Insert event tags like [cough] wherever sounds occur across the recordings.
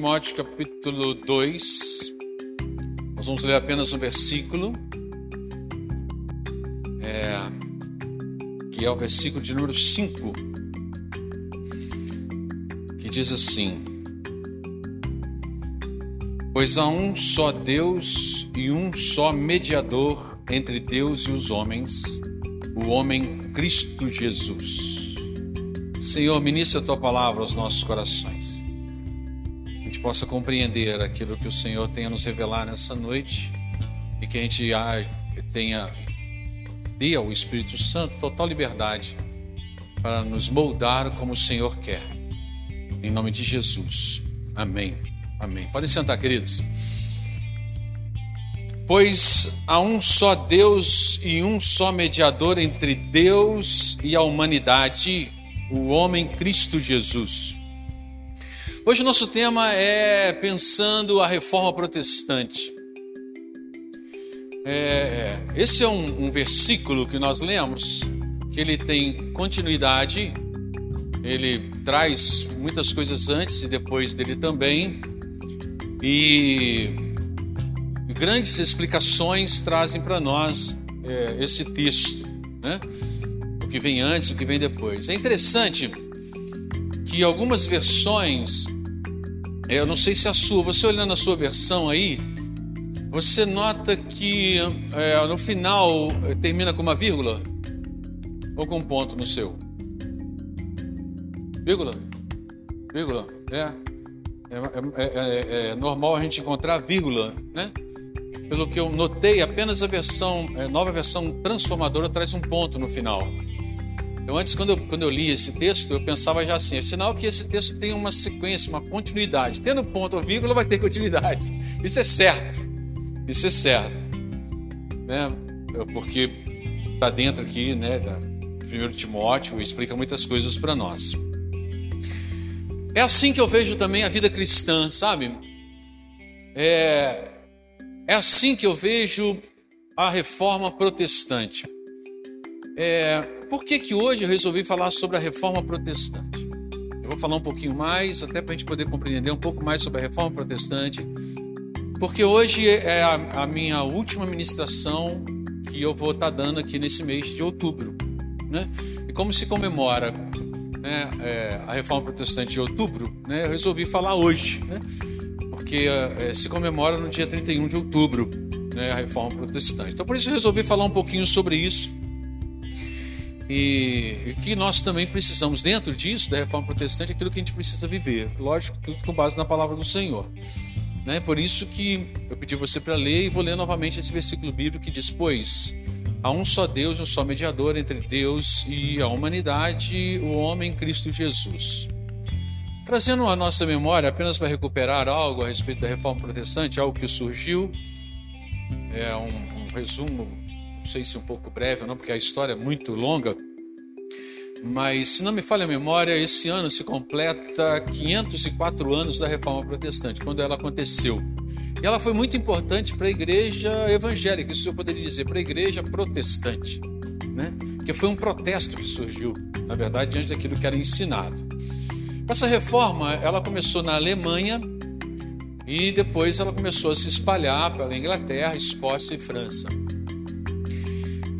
1 Timóteo capítulo 2, nós vamos ler apenas um versículo, é, que é o versículo de número 5, que diz assim: Pois há um só Deus e um só mediador entre Deus e os homens, o homem Cristo Jesus. Senhor, ministra a tua palavra aos nossos corações. Gente possa compreender aquilo que o Senhor tem a nos revelar nessa noite e que a gente tenha, dê ao Espírito Santo total liberdade para nos moldar como o Senhor quer. Em nome de Jesus. Amém. Amém. Podem sentar, queridos. Pois há um só Deus e um só mediador entre Deus e a humanidade, o homem Cristo Jesus. Hoje o nosso tema é pensando a reforma protestante. É, esse é um, um versículo que nós lemos, que ele tem continuidade, ele traz muitas coisas antes e depois dele também, e grandes explicações trazem para nós é, esse texto, né? o que vem antes, o que vem depois. É interessante que algumas versões, é, eu não sei se é a sua, você olhando a sua versão aí, você nota que é, no final termina com uma vírgula ou com um ponto no seu? Vírgula? Vírgula? É. É, é, é, é, normal a gente encontrar vírgula, né? Pelo que eu notei, apenas a versão, a é, nova versão transformadora traz um ponto no final. Então, antes, quando eu, quando eu li esse texto, eu pensava já assim: é sinal que esse texto tem uma sequência, uma continuidade. Tendo ponto ou vírgula, vai ter continuidade. Isso é certo. Isso é certo. Né? Porque está dentro aqui, né, da 1 Timóteo, explica muitas coisas para nós. É assim que eu vejo também a vida cristã, sabe? É, é assim que eu vejo a reforma protestante. É, por que, que hoje eu resolvi falar sobre a reforma protestante? Eu vou falar um pouquinho mais, até para a gente poder compreender um pouco mais sobre a reforma protestante, porque hoje é a, a minha última ministração que eu vou estar dando aqui nesse mês de outubro. Né? E como se comemora né, é, a Reforma Protestante de outubro, né, eu resolvi falar hoje, né, porque é, se comemora no dia 31 de outubro né, a Reforma Protestante. Então, por isso, eu resolvi falar um pouquinho sobre isso. E, e que nós também precisamos, dentro disso, da Reforma Protestante, aquilo que a gente precisa viver. Lógico, tudo com base na palavra do Senhor. Né? Por isso que eu pedi você para ler e vou ler novamente esse versículo bíblico que diz: Pois Há um só Deus, um só mediador entre Deus e a humanidade, o homem Cristo Jesus. Trazendo a nossa memória apenas para recuperar algo a respeito da reforma protestante, algo que surgiu, é um, um resumo, não sei se um pouco breve ou não, porque a história é muito longa, mas se não me falha a memória, esse ano se completa 504 anos da reforma protestante, quando ela aconteceu. E ela foi muito importante para a igreja evangélica, isso eu poderia dizer, para a igreja protestante, né? que foi um protesto que surgiu, na verdade, diante daquilo que era ensinado. Essa reforma, ela começou na Alemanha e depois ela começou a se espalhar pela Inglaterra, Escócia e França.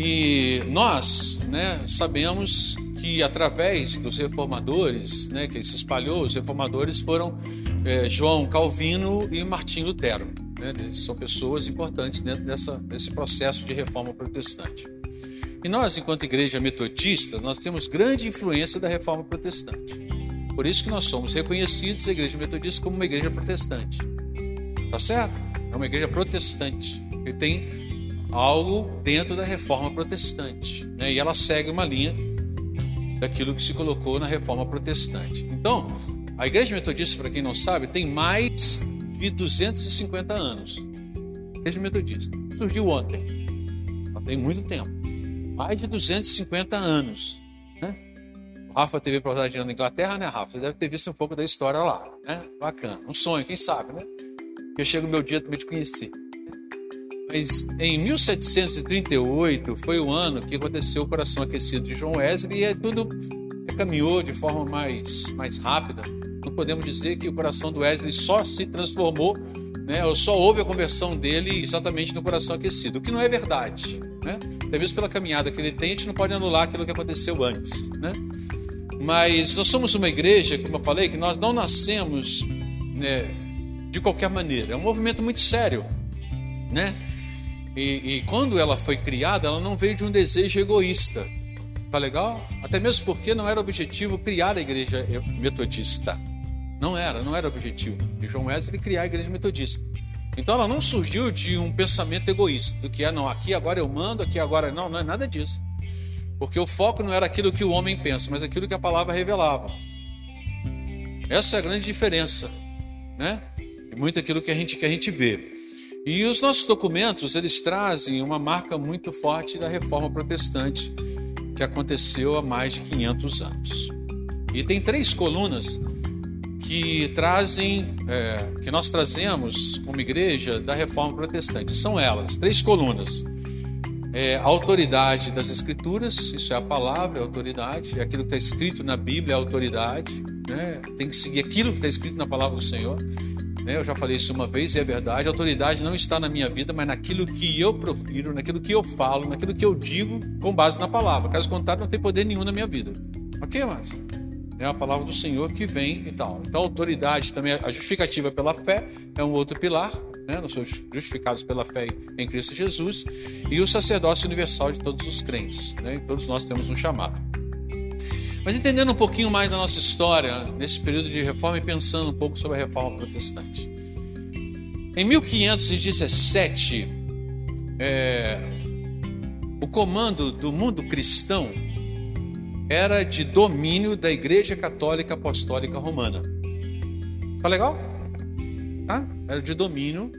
E nós né, sabemos que através dos reformadores, né, que se espalhou, os reformadores foram é, João Calvino e Martim Lutero. Né? São pessoas importantes dentro dessa, desse processo de reforma protestante. E nós, enquanto igreja metodista, nós temos grande influência da reforma protestante. Por isso que nós somos reconhecidos, a igreja metodista, como uma igreja protestante. Tá certo? É uma igreja protestante. Que tem algo dentro da reforma protestante. Né? E ela segue uma linha daquilo que se colocou na reforma protestante. Então, a Igreja Metodista, para quem não sabe, tem mais de 250 anos. A Igreja Metodista surgiu ontem, ela tem muito tempo mais de 250 anos. Né? Rafa teve para na Inglaterra, né, Rafa? Você deve ter visto um pouco da história lá. Né? Bacana. Um sonho, quem sabe, né? Que chega o meu dia também de conhecer. Mas em 1738 foi o ano que aconteceu o coração aquecido de João Wesley e tudo caminhou de forma mais, mais rápida Não podemos dizer que o coração do Wesley só se transformou, né, ou só houve a conversão dele exatamente no coração aquecido, o que não é verdade. Né? Até mesmo pela caminhada que ele tem, a gente não pode anular aquilo que aconteceu antes. Né? Mas nós somos uma igreja, como eu falei, que nós não nascemos né, de qualquer maneira. É um movimento muito sério. Né? E, e quando ela foi criada, ela não veio de um desejo egoísta. Tá legal? Até mesmo porque não era objetivo criar a igreja metodista. Não era, não era objetivo de João Wesley criar a igreja metodista. Então ela não surgiu de um pensamento egoísta, do que é, não, aqui agora eu mando, aqui agora não, não é nada disso. Porque o foco não era aquilo que o homem pensa, mas aquilo que a palavra revelava. Essa é a grande diferença, né? E muito aquilo que a gente que a gente vê. E os nossos documentos, eles trazem uma marca muito forte da reforma protestante que aconteceu há mais de 500 anos. E tem três colunas que trazem, é, que nós trazemos como igreja da reforma protestante. São elas, três colunas. É, a autoridade das escrituras, isso é a palavra, é a autoridade, é aquilo que está escrito na Bíblia, é autoridade, né? tem que seguir aquilo que está escrito na palavra do Senhor. Né? Eu já falei isso uma vez e é verdade. A autoridade não está na minha vida, mas naquilo que eu profiro, naquilo que eu falo, naquilo que eu digo com base na palavra. Caso contrário, não tem poder nenhum na minha vida. Ok, mas é a palavra do Senhor que vem e tal. Então, a autoridade também, a justificativa pela fé é um outro pilar. Né? Nós somos justificados pela fé em Cristo Jesus e o sacerdócio universal de todos os crentes. Né? Todos nós temos um chamado. Mas entendendo um pouquinho mais da nossa história nesse período de reforma e pensando um pouco sobre a reforma protestante. Em 1517, é, o comando do mundo cristão era de domínio da Igreja Católica Apostólica Romana. Tá legal? Tá? Era de domínio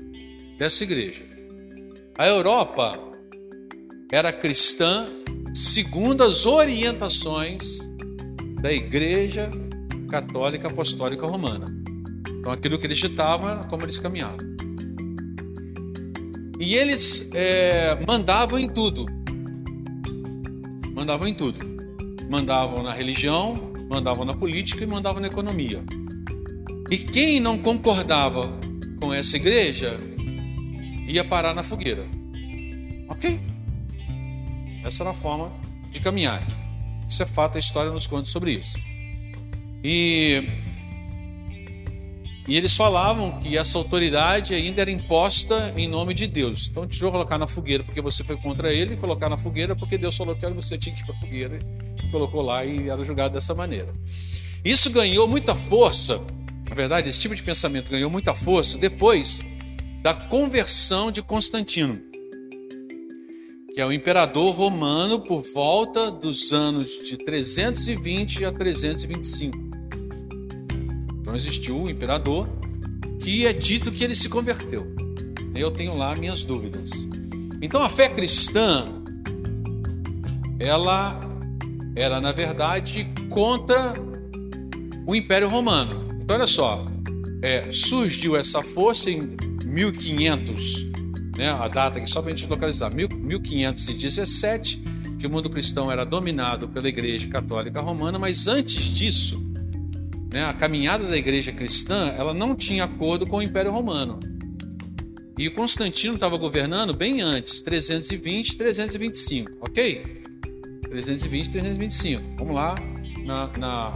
dessa igreja. A Europa era cristã segundo as orientações da Igreja Católica Apostólica Romana. Então, aquilo que eles ditavam como eles caminhavam. E eles é, mandavam em tudo. Mandavam em tudo. Mandavam na religião, mandavam na política e mandavam na economia. E quem não concordava com essa igreja ia parar na fogueira. Ok? Essa era a forma de caminhar. Isso é fato, a história nos conta sobre isso. E, e eles falavam que essa autoridade ainda era imposta em nome de Deus. Então, te colocar na fogueira porque você foi contra ele, colocar na fogueira porque Deus falou que você tinha que ir para a fogueira, e colocou lá e era julgado dessa maneira. Isso ganhou muita força, na verdade, esse tipo de pensamento ganhou muita força depois da conversão de Constantino é o imperador romano por volta dos anos de 320 a 325. Então existiu o imperador que é dito que ele se converteu. Eu tenho lá minhas dúvidas. Então a fé cristã ela era na verdade contra o Império Romano. Então olha só, é, surgiu essa força em 1500 né, a data aqui só para a gente localizar, 1517, que o mundo cristão era dominado pela Igreja Católica Romana, mas antes disso, né, a caminhada da Igreja cristã, ela não tinha acordo com o Império Romano. E Constantino estava governando bem antes, 320, 325, ok? 320, 325. Vamos lá, na, na...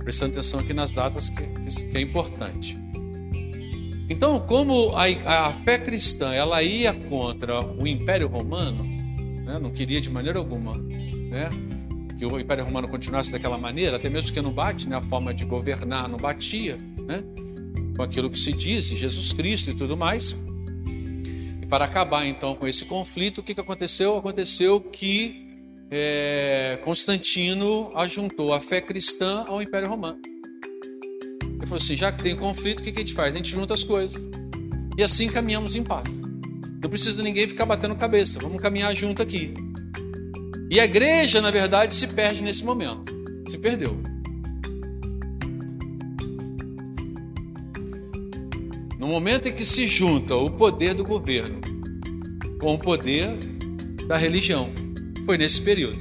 prestando atenção aqui nas datas que, que é importante. Então, como a, a fé cristã ela ia contra o Império Romano, né, não queria de maneira alguma né, que o Império Romano continuasse daquela maneira, até mesmo que não bate, né, a forma de governar não batia né, com aquilo que se diz, Jesus Cristo e tudo mais. E para acabar então com esse conflito, o que, que aconteceu? Aconteceu que é, Constantino ajuntou a fé cristã ao Império Romano. Ele falou assim: já que tem conflito, o que a gente faz? A gente junta as coisas. E assim caminhamos em paz. Não precisa ninguém ficar batendo cabeça. Vamos caminhar junto aqui. E a igreja, na verdade, se perde nesse momento. Se perdeu. No momento em que se junta o poder do governo com o poder da religião. Foi nesse período.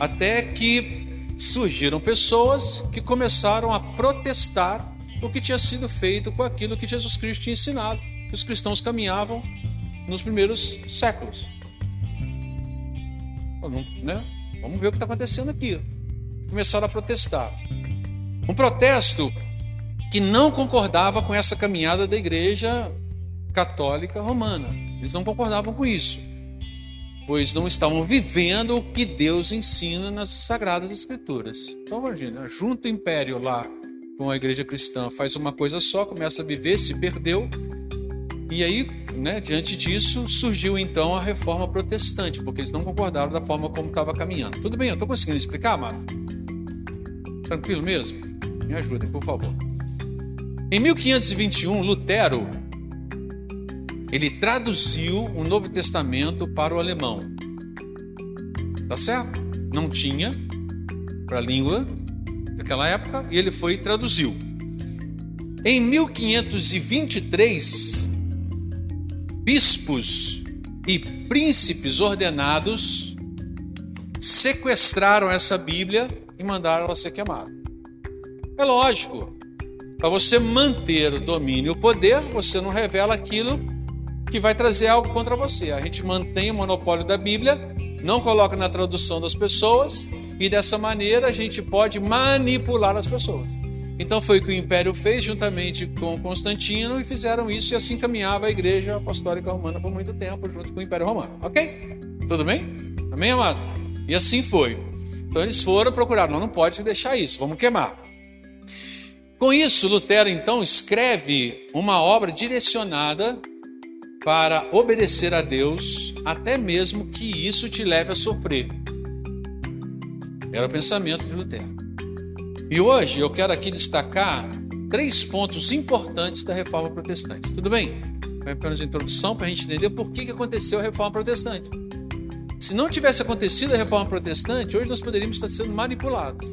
Até que surgiram pessoas que começaram a protestar o que tinha sido feito com aquilo que Jesus Cristo tinha ensinado, que os cristãos caminhavam nos primeiros séculos. Né? Vamos ver o que está acontecendo aqui. Começaram a protestar. Um protesto que não concordava com essa caminhada da igreja católica romana. Eles não concordavam com isso, pois não estavam vivendo o que Deus ensina nas Sagradas Escrituras. Então, imagina, junta o império lá com a igreja cristã, faz uma coisa só, começa a viver, se perdeu, e aí, né, diante disso, surgiu então a reforma protestante, porque eles não concordaram da forma como estava caminhando. Tudo bem, eu estou conseguindo explicar, amado? Tranquilo mesmo? Me ajudem, por favor. Em 1521, Lutero ele traduziu o Novo Testamento para o alemão. Tá certo? Não tinha para a língua daquela época e ele foi e traduziu. Em 1523, bispos e príncipes ordenados sequestraram essa Bíblia e mandaram ela ser queimada. É lógico, para você manter o domínio e o poder, você não revela aquilo que vai trazer algo contra você. A gente mantém o monopólio da Bíblia, não coloca na tradução das pessoas e dessa maneira a gente pode manipular as pessoas. Então foi o que o Império fez juntamente com Constantino e fizeram isso e assim caminhava a Igreja Apostólica Romana por muito tempo junto com o Império Romano. Ok? Tudo bem? Amém, amados? E assim foi. Então eles foram procurar, não, não pode deixar isso, vamos queimar. Com isso, Lutero então escreve uma obra direcionada para obedecer a Deus, até mesmo que isso te leve a sofrer. Era o pensamento de Lutero. E hoje eu quero aqui destacar três pontos importantes da reforma protestante. Tudo bem? Foi apenas uma introdução para a gente entender por que aconteceu a reforma protestante. Se não tivesse acontecido a reforma protestante, hoje nós poderíamos estar sendo manipulados.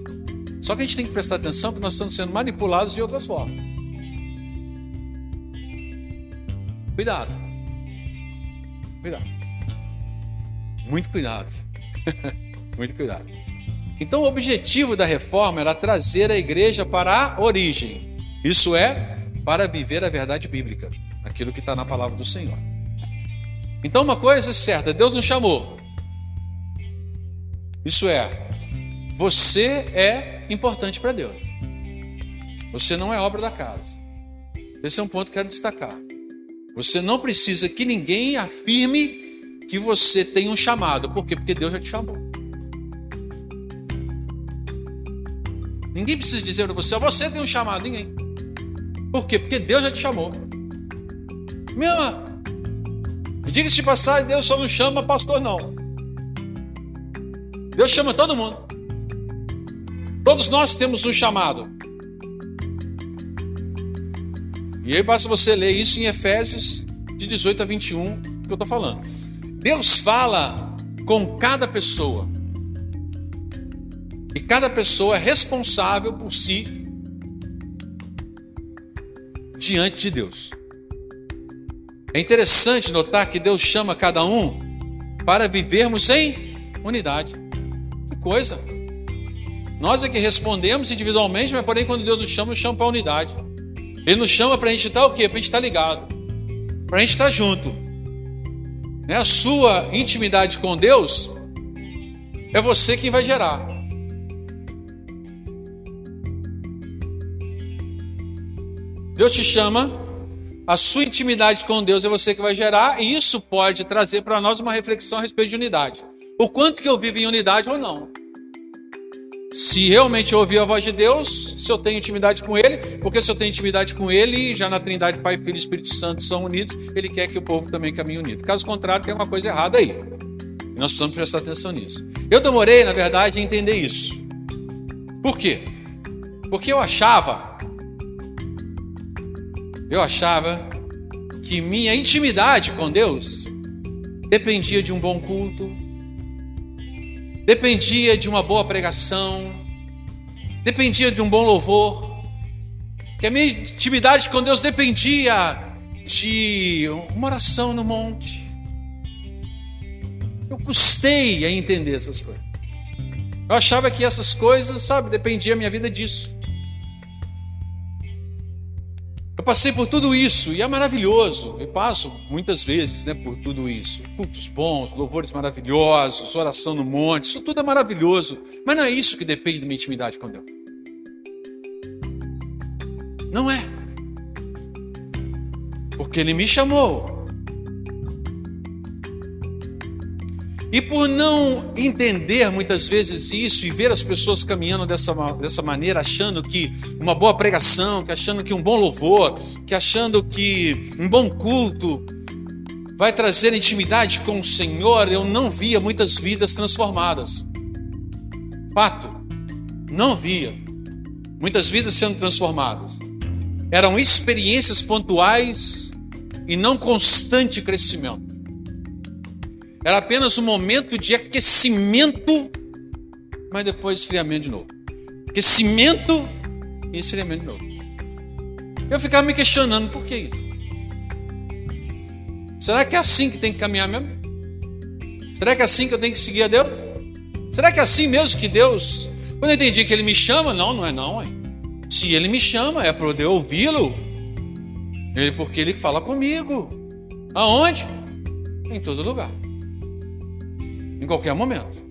Só que a gente tem que prestar atenção que nós estamos sendo manipulados de outras formas. Cuidado. Cuidado. Muito cuidado. [laughs] Muito cuidado. Então, o objetivo da reforma era trazer a igreja para a origem. Isso é, para viver a verdade bíblica, aquilo que está na palavra do Senhor. Então, uma coisa é certa: Deus nos chamou. Isso é, você é importante para Deus. Você não é obra da casa. Esse é um ponto que quero destacar. Você não precisa que ninguém afirme que você tem um chamado. Por quê? Porque Deus já te chamou. Ninguém precisa dizer para você, você tem um chamado, ninguém. Por quê? Porque Deus já te chamou. Irmão, diga-se de passagem, Deus só não chama pastor, não. Deus chama todo mundo. Todos nós temos um chamado. E aí basta você ler isso em Efésios de 18 a 21, que eu estou falando. Deus fala com cada pessoa. E cada pessoa é responsável por si diante de Deus. É interessante notar que Deus chama cada um para vivermos em unidade coisa. Nós é que respondemos individualmente, mas porém quando Deus nos chama, nos chama para a unidade. Ele nos chama para a gente estar o quê? Para a gente estar ligado. Para a gente estar junto. Né? A sua intimidade com Deus é você quem vai gerar. Deus te chama, a sua intimidade com Deus é você que vai gerar, e isso pode trazer para nós uma reflexão a respeito de unidade o quanto que eu vivo em unidade ou não. Se realmente eu ouvir a voz de Deus, se eu tenho intimidade com Ele, porque se eu tenho intimidade com Ele, já na Trindade Pai, Filho e Espírito Santo são unidos, Ele quer que o povo também caminhe unido. Caso contrário, tem uma coisa errada aí. E nós precisamos prestar atenção nisso. Eu demorei, na verdade, a entender isso. Por quê? Porque eu achava, eu achava que minha intimidade com Deus dependia de um bom culto, dependia de uma boa pregação, dependia de um bom louvor, que a minha intimidade com Deus dependia de uma oração no monte. Eu custei a entender essas coisas. Eu achava que essas coisas, sabe, dependia a minha vida disso. Eu passei por tudo isso e é maravilhoso. Eu passo muitas vezes né, por tudo isso. Cultos bons, louvores maravilhosos, oração no monte, isso tudo é maravilhoso. Mas não é isso que depende da minha intimidade com Deus. Não é. Porque Ele me chamou E por não entender muitas vezes isso e ver as pessoas caminhando dessa, dessa maneira, achando que uma boa pregação, que achando que um bom louvor, que achando que um bom culto vai trazer intimidade com o Senhor, eu não via muitas vidas transformadas. Fato, não via muitas vidas sendo transformadas. Eram experiências pontuais e não constante crescimento. Era apenas um momento de aquecimento, mas depois esfriamento de novo. Aquecimento e esfriamento de novo. Eu ficava me questionando por que isso. Será que é assim que tem que caminhar mesmo? Será que é assim que eu tenho que seguir a Deus? Será que é assim mesmo que Deus? Quando eu entendi que Ele me chama, não, não é não. Hein? Se Ele me chama, é para eu ouvi-lo. Ele porque Ele fala comigo. Aonde? Em todo lugar em qualquer momento.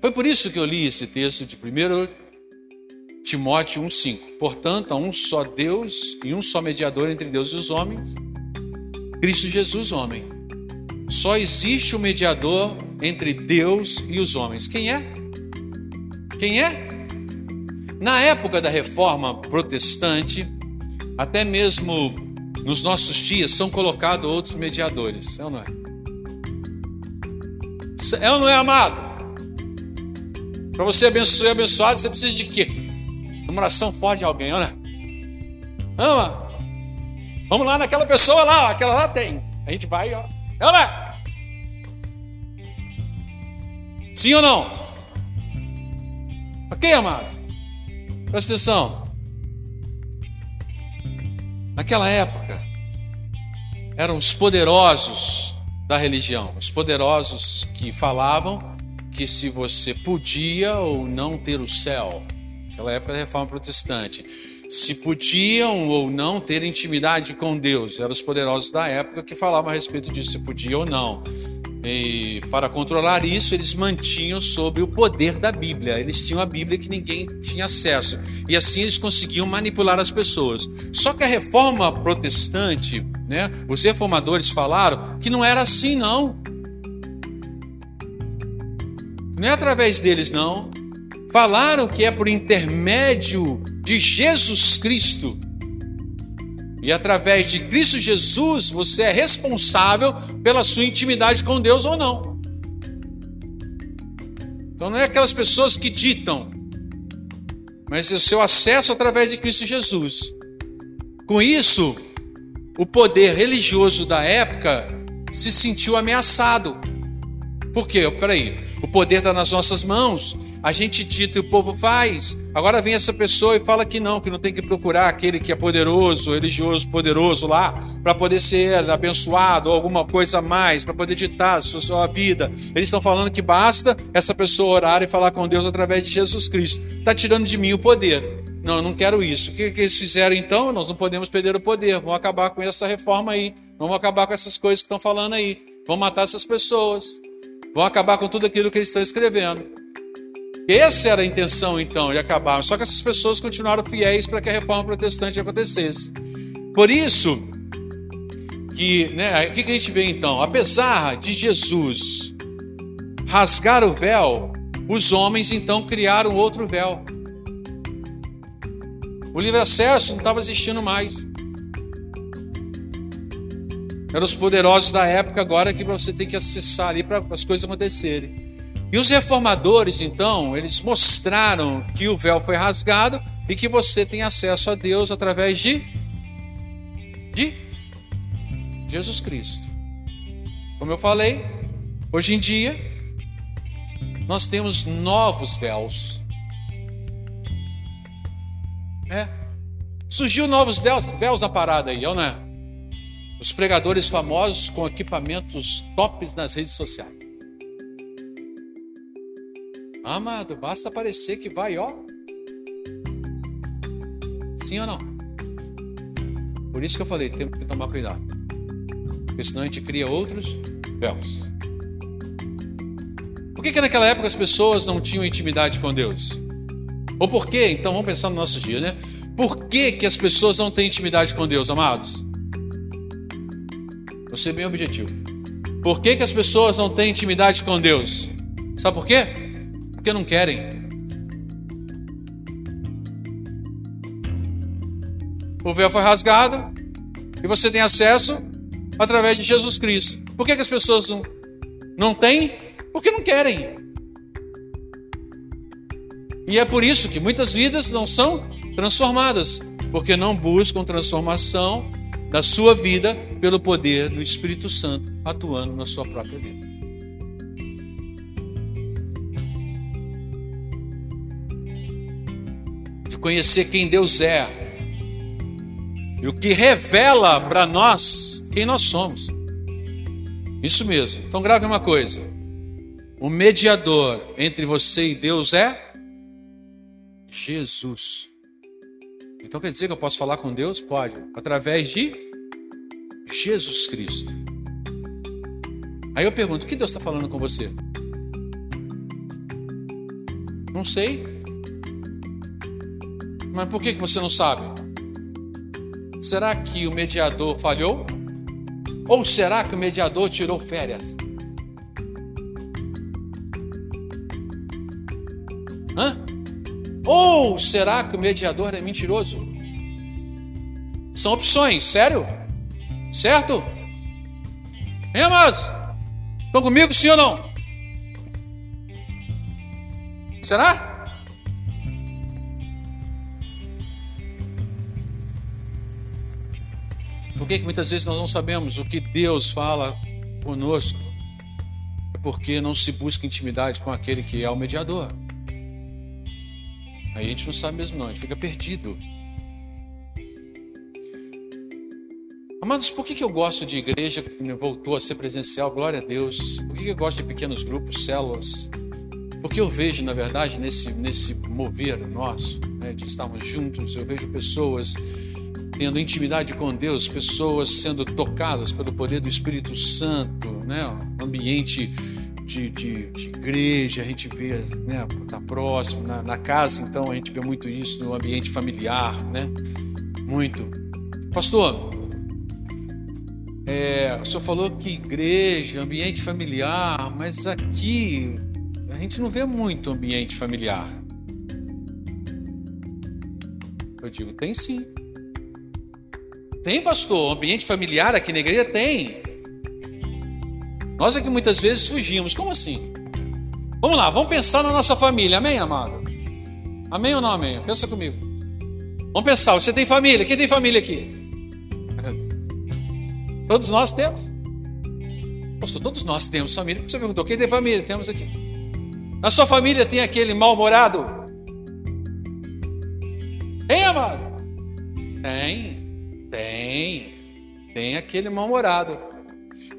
Foi por isso que eu li esse texto de 1 Timóteo 1,5. Portanto, há um só Deus e um só mediador entre Deus e os homens, Cristo Jesus, homem. Só existe um mediador entre Deus e os homens. Quem é? Quem é? Na época da reforma protestante, até mesmo nos nossos dias, são colocados outros mediadores, é ou não é? É ou não é amado? Para você ser abençoado, você precisa de quê? Uma oração forte de alguém, olha. Ama. Vamos lá naquela pessoa lá, ó, aquela lá tem. A gente vai, ó. Olha. Sim ou não? Ok, amados? Presta atenção. Naquela época, eram os poderosos da religião, os poderosos que falavam que se você podia ou não ter o céu, naquela época da reforma protestante, se podiam ou não ter intimidade com Deus, eram os poderosos da época que falavam a respeito disso, se podia ou não. E para controlar isso, eles mantinham sob o poder da Bíblia. Eles tinham a Bíblia que ninguém tinha acesso. E assim eles conseguiam manipular as pessoas. Só que a reforma protestante, né, os reformadores falaram que não era assim, não. Não é através deles, não. Falaram que é por intermédio de Jesus Cristo e através de Cristo Jesus, você é responsável pela sua intimidade com Deus ou não. Então não é aquelas pessoas que ditam, mas é o seu acesso através de Cristo Jesus. Com isso, o poder religioso da época se sentiu ameaçado. Por quê? Peraí, o poder está nas nossas mãos, a gente dita e o povo faz. Agora vem essa pessoa e fala que não, que não tem que procurar aquele que é poderoso, religioso, poderoso lá, para poder ser abençoado ou alguma coisa a mais, para poder ditar a sua, sua vida. Eles estão falando que basta essa pessoa orar e falar com Deus através de Jesus Cristo. Está tirando de mim o poder. Não, eu não quero isso. O que, que eles fizeram então? Nós não podemos perder o poder. Vamos acabar com essa reforma aí. Vamos acabar com essas coisas que estão falando aí. Vamos matar essas pessoas. Vamos acabar com tudo aquilo que eles estão escrevendo. Essa era a intenção, então, de acabar. Só que essas pessoas continuaram fiéis para que a reforma protestante acontecesse. Por isso, que, né, o que a gente vê então? Apesar de Jesus rasgar o véu, os homens então criaram outro véu. O livre acesso não estava existindo mais. Eram os poderosos da época agora que você tem que acessar ali para as coisas acontecerem. E os reformadores, então, eles mostraram que o véu foi rasgado e que você tem acesso a Deus através de de Jesus Cristo. Como eu falei, hoje em dia nós temos novos véus. É. Surgiu novos véus, véus na parada aí, não é? Os pregadores famosos com equipamentos tops nas redes sociais. Amado, basta parecer que vai, ó. Sim ou não? Por isso que eu falei, temos que tomar cuidado. Porque senão a gente cria outros véus. Por que, que naquela época as pessoas não tinham intimidade com Deus? Ou por que? Então vamos pensar no nosso dia, né? Por que, que as pessoas não têm intimidade com Deus, amados? Vou ser bem objetivo. Por que, que as pessoas não têm intimidade com Deus? Sabe por quê? Porque não querem. O véu foi rasgado e você tem acesso através de Jesus Cristo. Por que, que as pessoas não, não têm? Porque não querem. E é por isso que muitas vidas não são transformadas, porque não buscam transformação da sua vida pelo poder do Espírito Santo atuando na sua própria vida. Conhecer quem Deus é e o que revela para nós quem nós somos. Isso mesmo. Então grave uma coisa. O mediador entre você e Deus é Jesus. Então quer dizer que eu posso falar com Deus? Pode, através de Jesus Cristo. Aí eu pergunto: o que Deus está falando com você? Não sei. Mas por que você não sabe? Será que o mediador falhou? Ou será que o mediador tirou férias? Hã? Ou será que o mediador é mentiroso? São opções, sério? Certo? Hein, amados? Estão comigo, sim ou não? Será? Por que, que muitas vezes nós não sabemos o que Deus fala conosco? É porque não se busca intimidade com aquele que é o mediador. Aí a gente não sabe mesmo não, a gente fica perdido. Amados, por que, que eu gosto de igreja que voltou a ser presencial? Glória a Deus. Por que, que eu gosto de pequenos grupos, células? Porque eu vejo, na verdade, nesse, nesse mover nosso, né, de estarmos juntos, eu vejo pessoas tendo intimidade com Deus, pessoas sendo tocadas pelo poder do Espírito Santo, né, um ambiente de, de, de, igreja, a gente vê, né, tá próximo, na, na, casa, então a gente vê muito isso no ambiente familiar, né? Muito. Pastor, é, o senhor falou que igreja, ambiente familiar, mas aqui a gente não vê muito ambiente familiar. Eu digo, tem sim. Tem, pastor, ambiente familiar aqui na igreja? Tem. Nós é que muitas vezes fugimos. Como assim? Vamos lá, vamos pensar na nossa família. Amém, amado? Amém ou não amém? Pensa comigo. Vamos pensar, você tem família? Quem tem família aqui? [laughs] Todos nós temos. Pastor, todos nós temos família. Você perguntou, quem tem família? Temos aqui. Na sua família tem aquele mal-humorado? Tem, amado? Tem, tem. Tem aquele mal-humorado.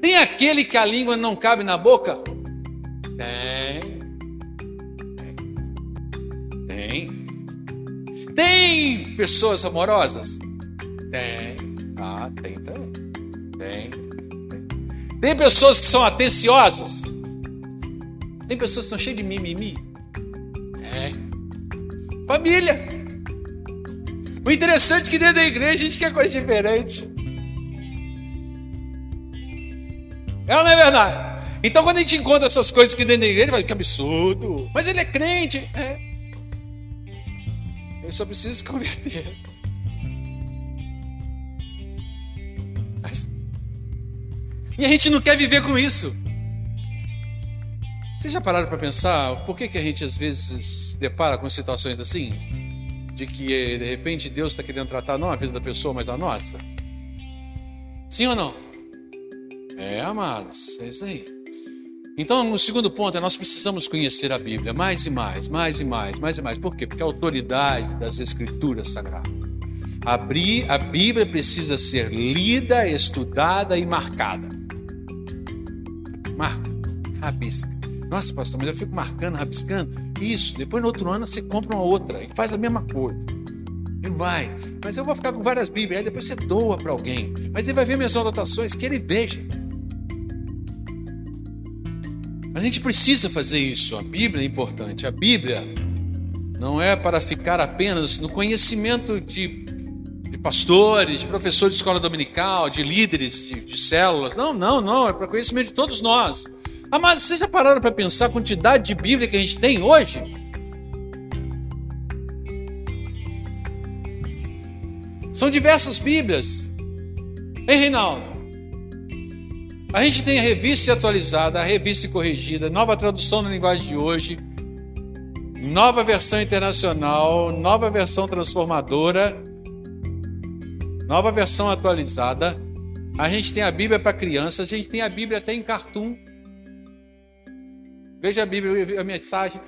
Tem aquele que a língua não cabe na boca? Tem. Tem. Tem pessoas amorosas? Tem. Ah, tem também. Tem. Tem pessoas que são atenciosas? Tem pessoas que são cheias de mimimi? É. Família. O interessante é que dentro da igreja a gente quer coisa diferente. É ou não é verdade? Então quando a gente encontra essas coisas aqui dentro da igreja, vai que absurdo. Mas ele é crente. É. Ele só precisa se converter. Mas... E a gente não quer viver com isso. Vocês já pararam para pensar por que, que a gente às vezes se depara com situações assim? De que de repente Deus está querendo tratar não a vida da pessoa, mas a nossa? Sim ou não? É, amados, é isso aí. Então, o segundo ponto é nós precisamos conhecer a Bíblia mais e mais, mais e mais, mais e mais. Por quê? Porque a autoridade das Escrituras Sagradas. Abrir, a Bíblia precisa ser lida, estudada e marcada. Marca, rabisca. Nossa, pastor, mas eu fico marcando, rabiscando. Isso, depois no outro ano você compra uma outra e faz a mesma coisa. E vai. Mas eu vou ficar com várias Bíblias, aí depois você doa para alguém. Mas ele vai ver minhas anotações, que ele veja. A gente precisa fazer isso. A Bíblia é importante. A Bíblia não é para ficar apenas no conhecimento de, de pastores, de professores de escola dominical, de líderes de, de células. Não, não, não. É para conhecimento de todos nós. Amados, vocês já pararam para pensar a quantidade de Bíblia que a gente tem hoje? São diversas Bíblias. Hein, Reinaldo? A gente tem a revista atualizada, a revista corrigida, nova tradução na linguagem de hoje, nova versão internacional, nova versão transformadora, nova versão atualizada. A gente tem a Bíblia para crianças, a gente tem a Bíblia até em cartoon. Veja a Bíblia, a mensagem.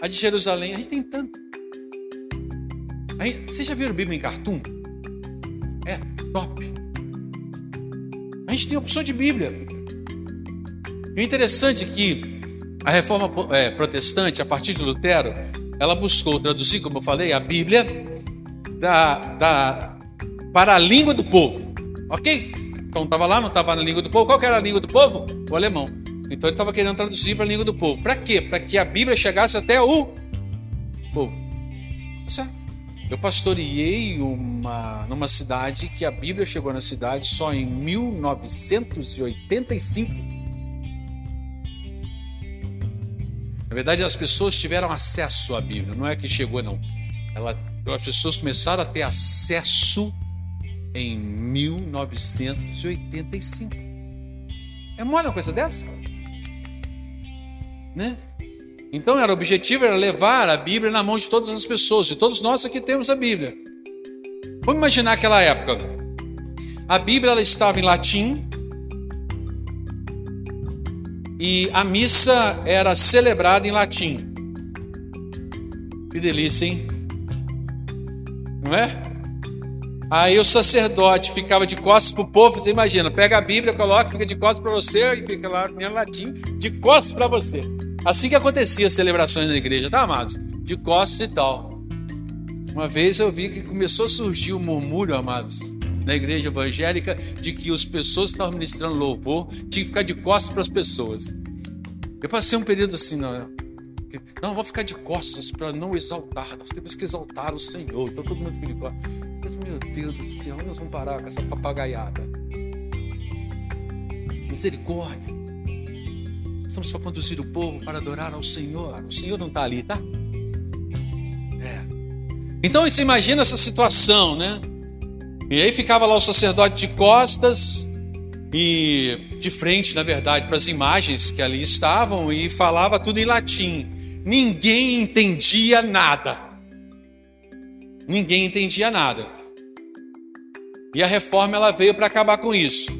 A de Jerusalém, a gente tem tanto. Aí, vocês já viram Bíblia em cartoon? É, top. A gente tem opção de Bíblia. E o interessante é que a reforma é, protestante, a partir de Lutero, ela buscou traduzir, como eu falei, a Bíblia da, da, para a língua do povo. Ok? Então estava lá, não estava na língua do povo. Qual era a língua do povo? O alemão. Então ele estava querendo traduzir para a língua do povo. Para quê? Para que a Bíblia chegasse até o povo. Tá? Eu pastoreei uma, numa cidade que a Bíblia chegou na cidade só em 1985. Na verdade, as pessoas tiveram acesso à Bíblia, não é que chegou, não. Ela, as pessoas começaram a ter acesso em 1985. É mole uma coisa dessa? Né? Então era o objetivo era levar a Bíblia na mão de todas as pessoas, de todos nós aqui temos a Bíblia. Vamos imaginar aquela época. A Bíblia ela estava em latim e a missa era celebrada em latim. Que delícia, hein? Não é? Aí o sacerdote ficava de costas para o povo. Você imagina, pega a Bíblia, coloca, fica de costas para você e fica lá em latim, de costas para você. Assim que acontecia as celebrações na igreja, tá, amados? De costas e tal. Uma vez eu vi que começou a surgir um murmúrio, amados, na igreja evangélica, de que as pessoas que estavam ministrando louvor tinham que ficar de costas para as pessoas. Eu passei um período assim, não, não vou ficar de costas para não exaltar. Nós temos que exaltar o Senhor. Então todo mundo fica de costas. Mas, meu Deus do céu, nós vamos parar com essa papagaiada. Misericórdia. Estamos para conduzir o povo para adorar ao Senhor. O Senhor não está ali, tá? É. Então você imagina essa situação, né? E aí ficava lá o sacerdote de costas e de frente, na verdade, para as imagens que ali estavam e falava tudo em latim. Ninguém entendia nada. Ninguém entendia nada. E a reforma ela veio para acabar com isso.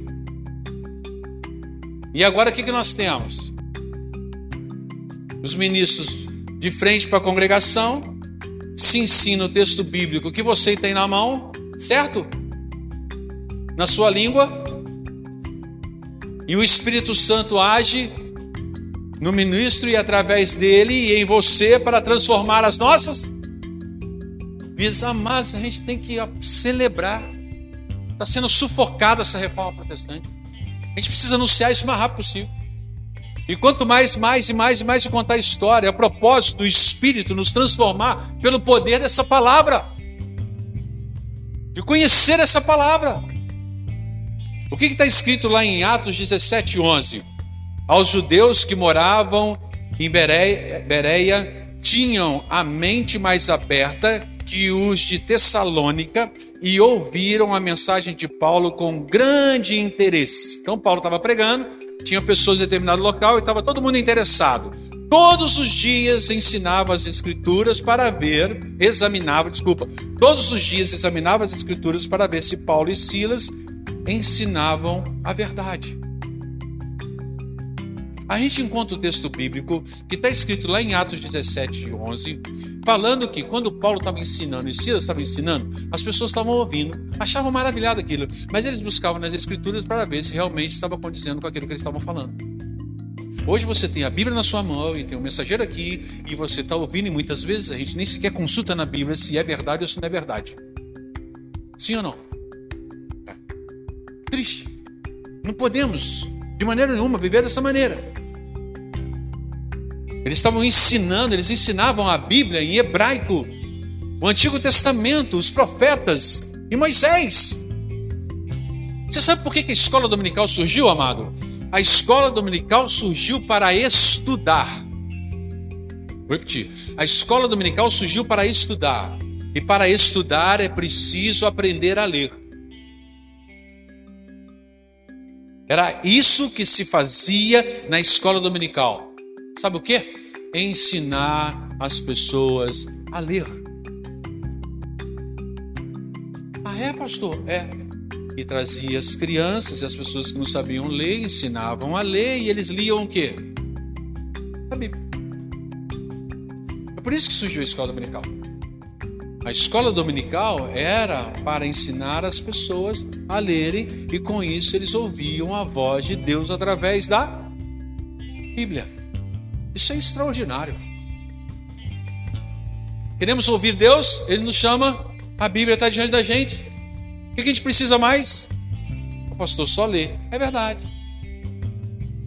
E agora o que, que nós temos? Os ministros de frente para a congregação, se ensina o texto bíblico que você tem na mão, certo? Na sua língua. E o Espírito Santo age no ministro e através dele e em você para transformar as nossas vidas. Amados, a gente tem que celebrar. Está sendo sufocada essa reforma protestante. A gente precisa anunciar isso o mais rápido possível. E quanto mais, mais e mais e mais eu contar a história, a propósito do Espírito nos transformar pelo poder dessa palavra, de conhecer essa palavra. O que está escrito lá em Atos 17, 11? Aos judeus que moravam em Bereia, Bereia tinham a mente mais aberta que os de Tessalônica e ouviram a mensagem de Paulo com grande interesse. Então, Paulo estava pregando tinha pessoas em determinado local e estava todo mundo interessado. Todos os dias ensinava as escrituras para ver, examinava, desculpa, todos os dias examinava as escrituras para ver se Paulo e Silas ensinavam a verdade. A gente encontra o texto bíblico que está escrito lá em Atos 17, 11, falando que quando Paulo estava ensinando e Silas estava ensinando, as pessoas estavam ouvindo, achavam maravilhado aquilo, mas eles buscavam nas escrituras para ver se realmente estava condizendo com aquilo que eles estavam falando. Hoje você tem a Bíblia na sua mão e tem um mensageiro aqui e você está ouvindo e muitas vezes a gente nem sequer consulta na Bíblia se é verdade ou se não é verdade. Sim ou não? É. Triste. Não podemos, de maneira nenhuma, viver dessa maneira. Eles estavam ensinando, eles ensinavam a Bíblia em hebraico, o Antigo Testamento, os profetas e Moisés. Você sabe por que a escola dominical surgiu, amado? A escola dominical surgiu para estudar. Vou repetir. A escola dominical surgiu para estudar. E para estudar é preciso aprender a ler. Era isso que se fazia na escola dominical. Sabe o que? Ensinar as pessoas a ler. Ah, é, pastor? É. E trazia as crianças e as pessoas que não sabiam ler, ensinavam a ler e eles liam o quê? A Bíblia. É por isso que surgiu a escola dominical. A escola dominical era para ensinar as pessoas a lerem e com isso eles ouviam a voz de Deus através da Bíblia. Isso é extraordinário. Queremos ouvir Deus, Ele nos chama, a Bíblia está diante da gente. O que a gente precisa mais? O pastor só lê. É verdade.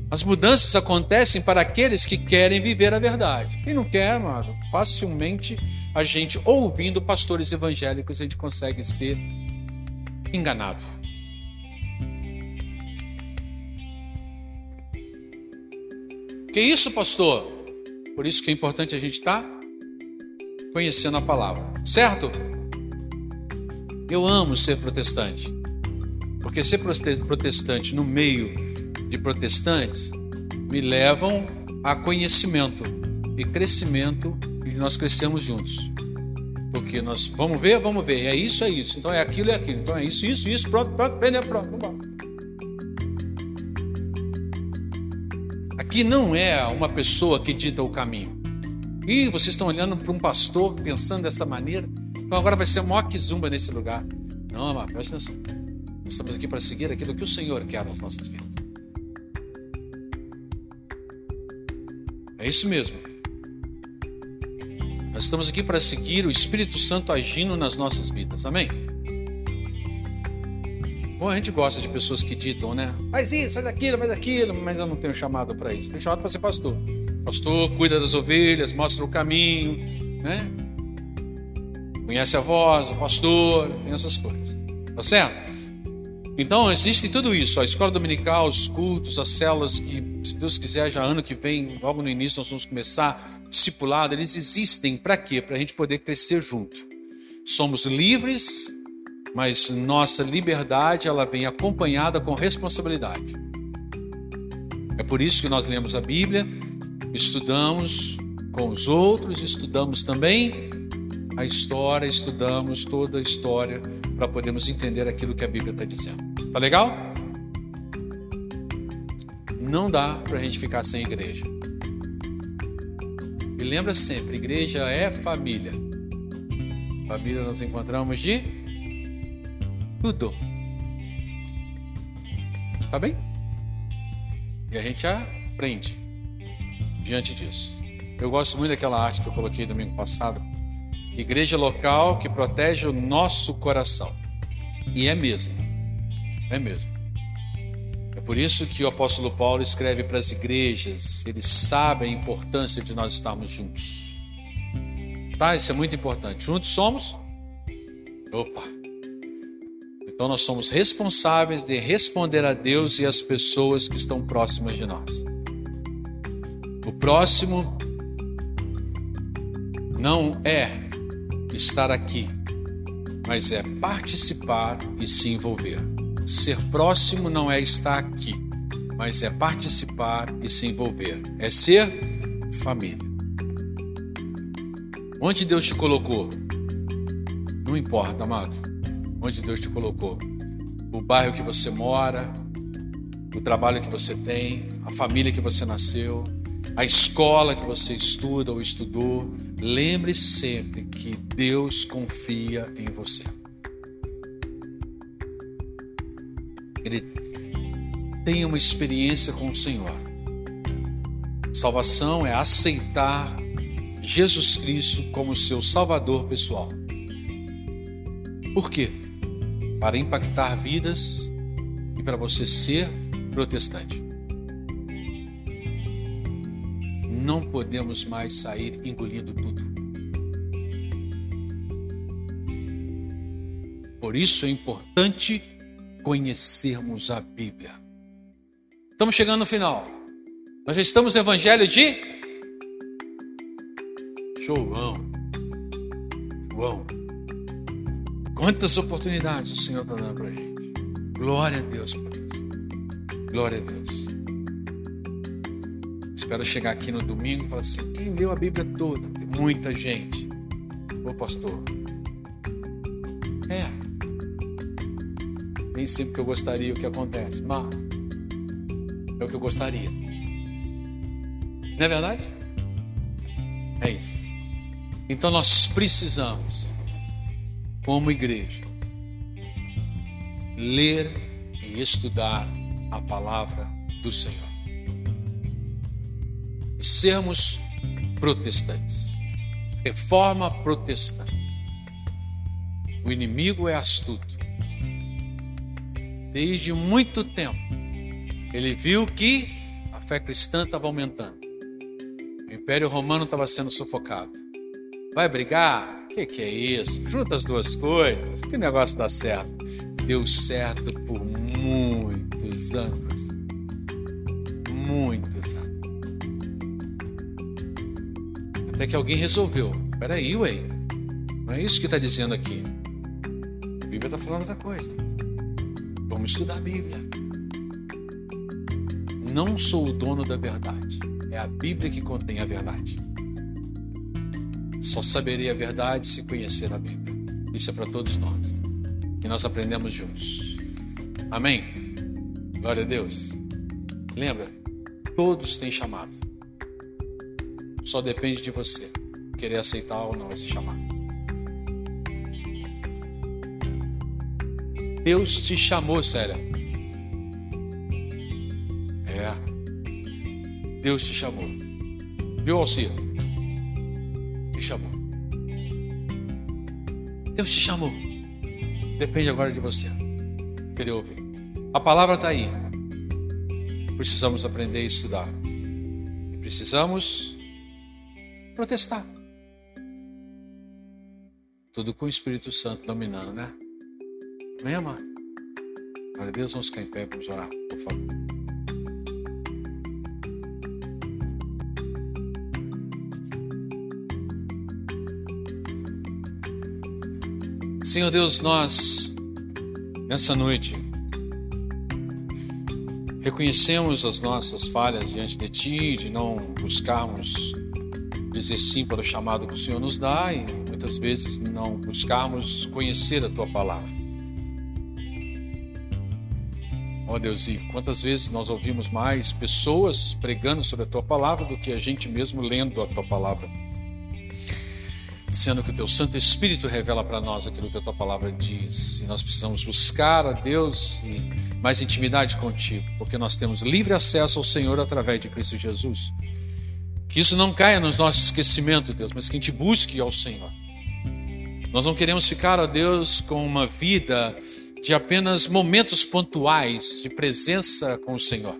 As mudanças acontecem para aqueles que querem viver a verdade. Quem não quer, amado, facilmente a gente, ouvindo pastores evangélicos, a gente consegue ser enganado. Que isso, pastor? Por isso que é importante a gente estar tá conhecendo a palavra, certo? Eu amo ser protestante, porque ser protestante no meio de protestantes me levam a conhecimento e crescimento e nós crescemos juntos. Porque nós vamos ver, vamos ver, é isso, é isso. Então é aquilo, é aquilo. Então é isso, isso, isso, pronto, pronto, prender, pronto, vamos Aqui não é uma pessoa que dita o caminho. E vocês estão olhando para um pastor pensando dessa maneira. Então agora vai ser a maior zumba nesse lugar. Não, amado, presta atenção. Nós estamos aqui para seguir aquilo que o Senhor quer nas nossas vidas. É isso mesmo. Nós estamos aqui para seguir o Espírito Santo agindo nas nossas vidas. Amém? Bom, a gente gosta de pessoas que ditam, né? Faz isso, faz aquilo, faz aquilo, mas eu não tenho chamado para isso. Tenho chamado para ser pastor. Pastor cuida das ovelhas, mostra o caminho, né? Conhece a voz, o pastor, essas coisas. Tá certo? Então, existe tudo isso, a escola dominical, os cultos, as células que, se Deus quiser, já ano que vem, logo no início, nós vamos começar discipulado, eles existem para quê? Para a gente poder crescer junto. Somos livres, mas nossa liberdade ela vem acompanhada com responsabilidade. É por isso que nós lemos a Bíblia, estudamos com os outros, estudamos também a história, estudamos toda a história para podermos entender aquilo que a Bíblia está dizendo. Tá legal? Não dá para a gente ficar sem igreja. E lembra sempre, igreja é família. Família nós encontramos de tudo. Tá bem? E a gente aprende diante disso. Eu gosto muito daquela arte que eu coloquei domingo passado Igreja local que protege o nosso coração. E é mesmo. É mesmo. É por isso que o apóstolo Paulo escreve para as igrejas, eles sabem a importância de nós estarmos juntos. Tá? Isso é muito importante. Juntos somos. Opa! Então nós somos responsáveis de responder a Deus e às pessoas que estão próximas de nós. O próximo não é estar aqui, mas é participar e se envolver. Ser próximo não é estar aqui, mas é participar e se envolver. É ser família. Onde Deus te colocou? Não importa, amado. Onde Deus te colocou? O bairro que você mora, o trabalho que você tem, a família que você nasceu, a escola que você estuda ou estudou, lembre sempre que Deus confia em você. Ele tem uma experiência com o Senhor. Salvação é aceitar Jesus Cristo como seu Salvador pessoal. Por quê? Para impactar vidas e para você ser protestante. Não podemos mais sair engolindo tudo. Por isso é importante conhecermos a Bíblia. Estamos chegando no final. Nós já estamos no Evangelho de João. João. Quantas oportunidades o Senhor está dando para a gente. Glória a Deus por isso. Glória a Deus. Espero chegar aqui no domingo e falar assim: quem leu a Bíblia toda? Tem muita gente. Ô pastor. É. Nem sempre que eu gostaria o que acontece, mas é o que eu gostaria. Não é verdade? É isso. Então nós precisamos, como igreja, ler e estudar a palavra do Senhor. E sermos protestantes. Reforma protestante. O inimigo é astuto. Desde muito tempo, ele viu que a fé cristã estava aumentando. O Império Romano estava sendo sufocado. Vai brigar? Que, que é isso? Junta as duas coisas. Que negócio dá certo? Deu certo por muitos anos. Muitos anos. Até que alguém resolveu. Peraí, ué. Não é isso que está dizendo aqui. A Bíblia está falando outra coisa. Vamos estudar a Bíblia. Não sou o dono da verdade. É a Bíblia que contém a verdade. Só saberei a verdade se conhecer a Bíblia. Isso é para todos nós. E nós aprendemos juntos. Amém? Glória a Deus. Lembra, todos têm chamado. Só depende de você querer aceitar ou não esse chamado. Deus te chamou, Célia. É. Deus te chamou. Viu, Alcir? Deus te chamou. Depende agora de você. Querer ouvir. A palavra está aí. Precisamos aprender e estudar. E precisamos protestar. Tudo com o Espírito Santo dominando, né? Amém, amado? Glória a Deus, vamos ficar em pé, vamos orar, por favor. Senhor Deus, nós, nessa noite, reconhecemos as nossas falhas diante de Ti, de não buscarmos dizer sim para o chamado que o Senhor nos dá e muitas vezes não buscarmos conhecer a Tua palavra. Ó oh Deus, e quantas vezes nós ouvimos mais pessoas pregando sobre a Tua palavra do que a gente mesmo lendo a Tua palavra sendo que o teu Santo Espírito revela para nós aquilo que a tua palavra diz. E nós precisamos buscar a Deus e mais intimidade contigo, porque nós temos livre acesso ao Senhor através de Cristo Jesus. Que isso não caia no nosso esquecimento, Deus, mas que a gente busque ao Senhor. Nós não queremos ficar, ó Deus, com uma vida de apenas momentos pontuais de presença com o Senhor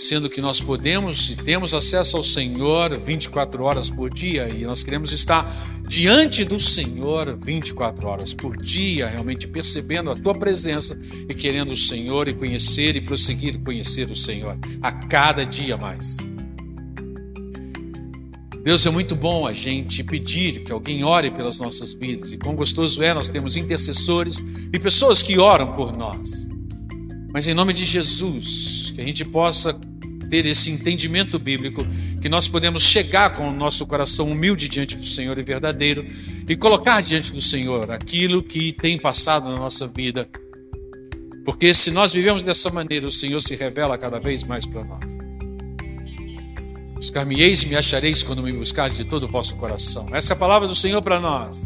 sendo que nós podemos e temos acesso ao Senhor 24 horas por dia e nós queremos estar diante do Senhor 24 horas por dia, realmente percebendo a tua presença e querendo o Senhor e conhecer e prosseguir conhecer o Senhor a cada dia mais. Deus é muito bom a gente pedir que alguém ore pelas nossas vidas e quão gostoso é nós temos intercessores e pessoas que oram por nós. Mas em nome de Jesus, que a gente possa ter esse entendimento bíblico, que nós podemos chegar com o nosso coração humilde diante do Senhor e verdadeiro e colocar diante do Senhor aquilo que tem passado na nossa vida. Porque se nós vivemos dessa maneira, o Senhor se revela cada vez mais para nós. Buscar-me-eis e me achareis quando me buscar de todo o vosso coração. Essa é a palavra do Senhor para nós.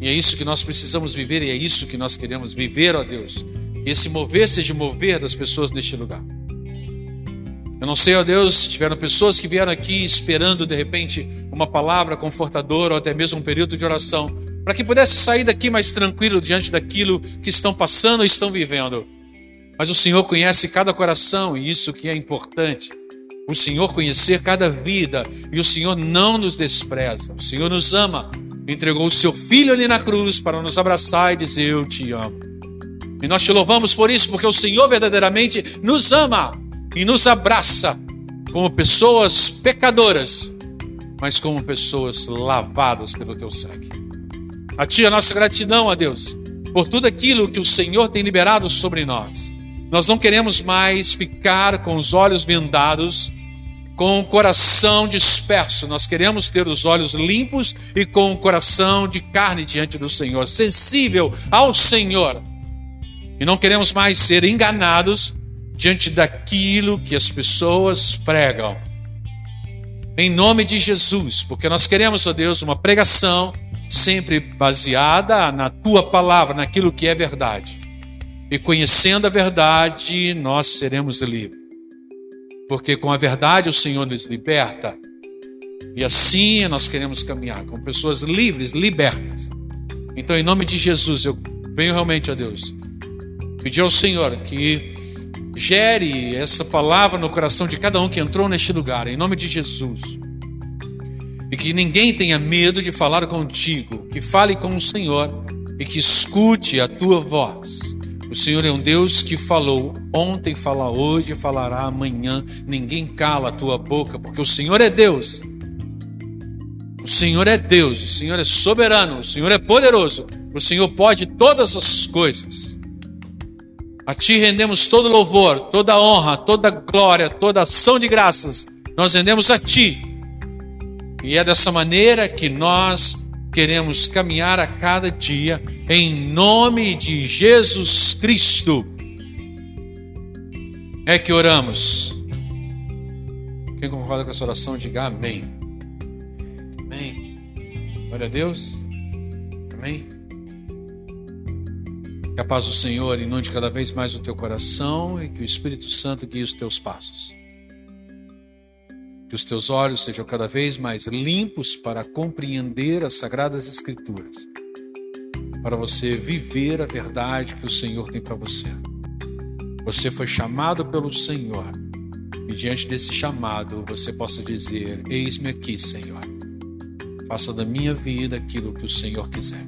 E é isso que nós precisamos viver e é isso que nós queremos viver, ó Deus esse mover seja mover das pessoas neste lugar. Eu não sei, ó Deus, se tiveram pessoas que vieram aqui esperando de repente uma palavra confortadora ou até mesmo um período de oração, para que pudesse sair daqui mais tranquilo diante daquilo que estão passando ou estão vivendo. Mas o Senhor conhece cada coração e isso que é importante. O Senhor conhecer cada vida e o Senhor não nos despreza. O Senhor nos ama. Entregou o seu filho ali na cruz para nos abraçar e dizer: Eu te amo. E nós te louvamos por isso, porque o Senhor verdadeiramente nos ama e nos abraça como pessoas pecadoras, mas como pessoas lavadas pelo teu sangue. A ti a nossa gratidão, a Deus, por tudo aquilo que o Senhor tem liberado sobre nós. Nós não queremos mais ficar com os olhos vendados, com o coração disperso. Nós queremos ter os olhos limpos e com o coração de carne diante do Senhor, sensível ao Senhor. E não queremos mais ser enganados diante daquilo que as pessoas pregam. Em nome de Jesus, porque nós queremos, ó Deus, uma pregação sempre baseada na tua palavra, naquilo que é verdade. E conhecendo a verdade, nós seremos livres. Porque com a verdade o Senhor nos liberta. E assim nós queremos caminhar com pessoas livres, libertas. Então, em nome de Jesus, eu venho realmente a Deus pedir ao Senhor que gere essa palavra no coração de cada um que entrou neste lugar, em nome de Jesus. E que ninguém tenha medo de falar contigo, que fale com o Senhor e que escute a tua voz. O Senhor é um Deus que falou ontem, fala hoje falará amanhã. Ninguém cala a tua boca, porque o Senhor é Deus. O Senhor é Deus, o Senhor é soberano, o Senhor é poderoso, o Senhor pode todas as coisas. A Ti rendemos todo louvor, toda honra, toda glória, toda ação de graças. Nós rendemos a Ti. E é dessa maneira que nós queremos caminhar a cada dia em nome de Jesus Cristo. É que oramos. Quem concorda com essa oração, diga amém. Amém. Glória a Deus. Amém. Que a paz do Senhor inunde cada vez mais o teu coração e que o Espírito Santo guie os teus passos que os teus olhos sejam cada vez mais limpos para compreender as sagradas Escrituras, para você viver a verdade que o Senhor tem para você. Você foi chamado pelo Senhor e diante desse chamado você possa dizer: Eis-me aqui, Senhor. Faça da minha vida aquilo que o Senhor quiser.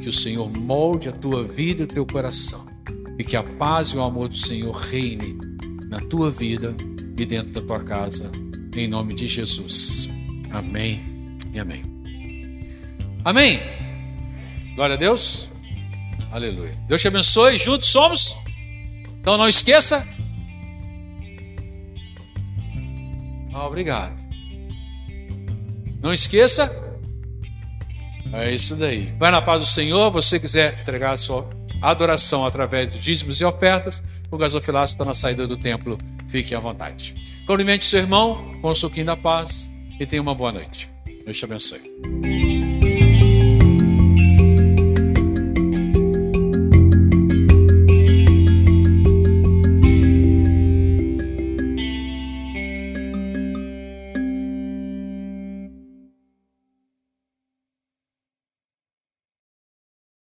Que o Senhor molde a tua vida e o teu coração. E que a paz e o amor do Senhor reine na tua vida e dentro da tua casa em nome de Jesus. Amém e amém. Amém. Glória a Deus. Aleluia. Deus te abençoe. Juntos somos. Então não esqueça. Ah, obrigado. Não esqueça. É isso daí. Vai na paz do Senhor. Você quiser entregar a sua adoração através de dízimos e ofertas, o gasofilaço está na saída do templo. Fique à vontade. Cumprimente seu irmão com o suquinho da paz e tenha uma boa noite. Deus te abençoe.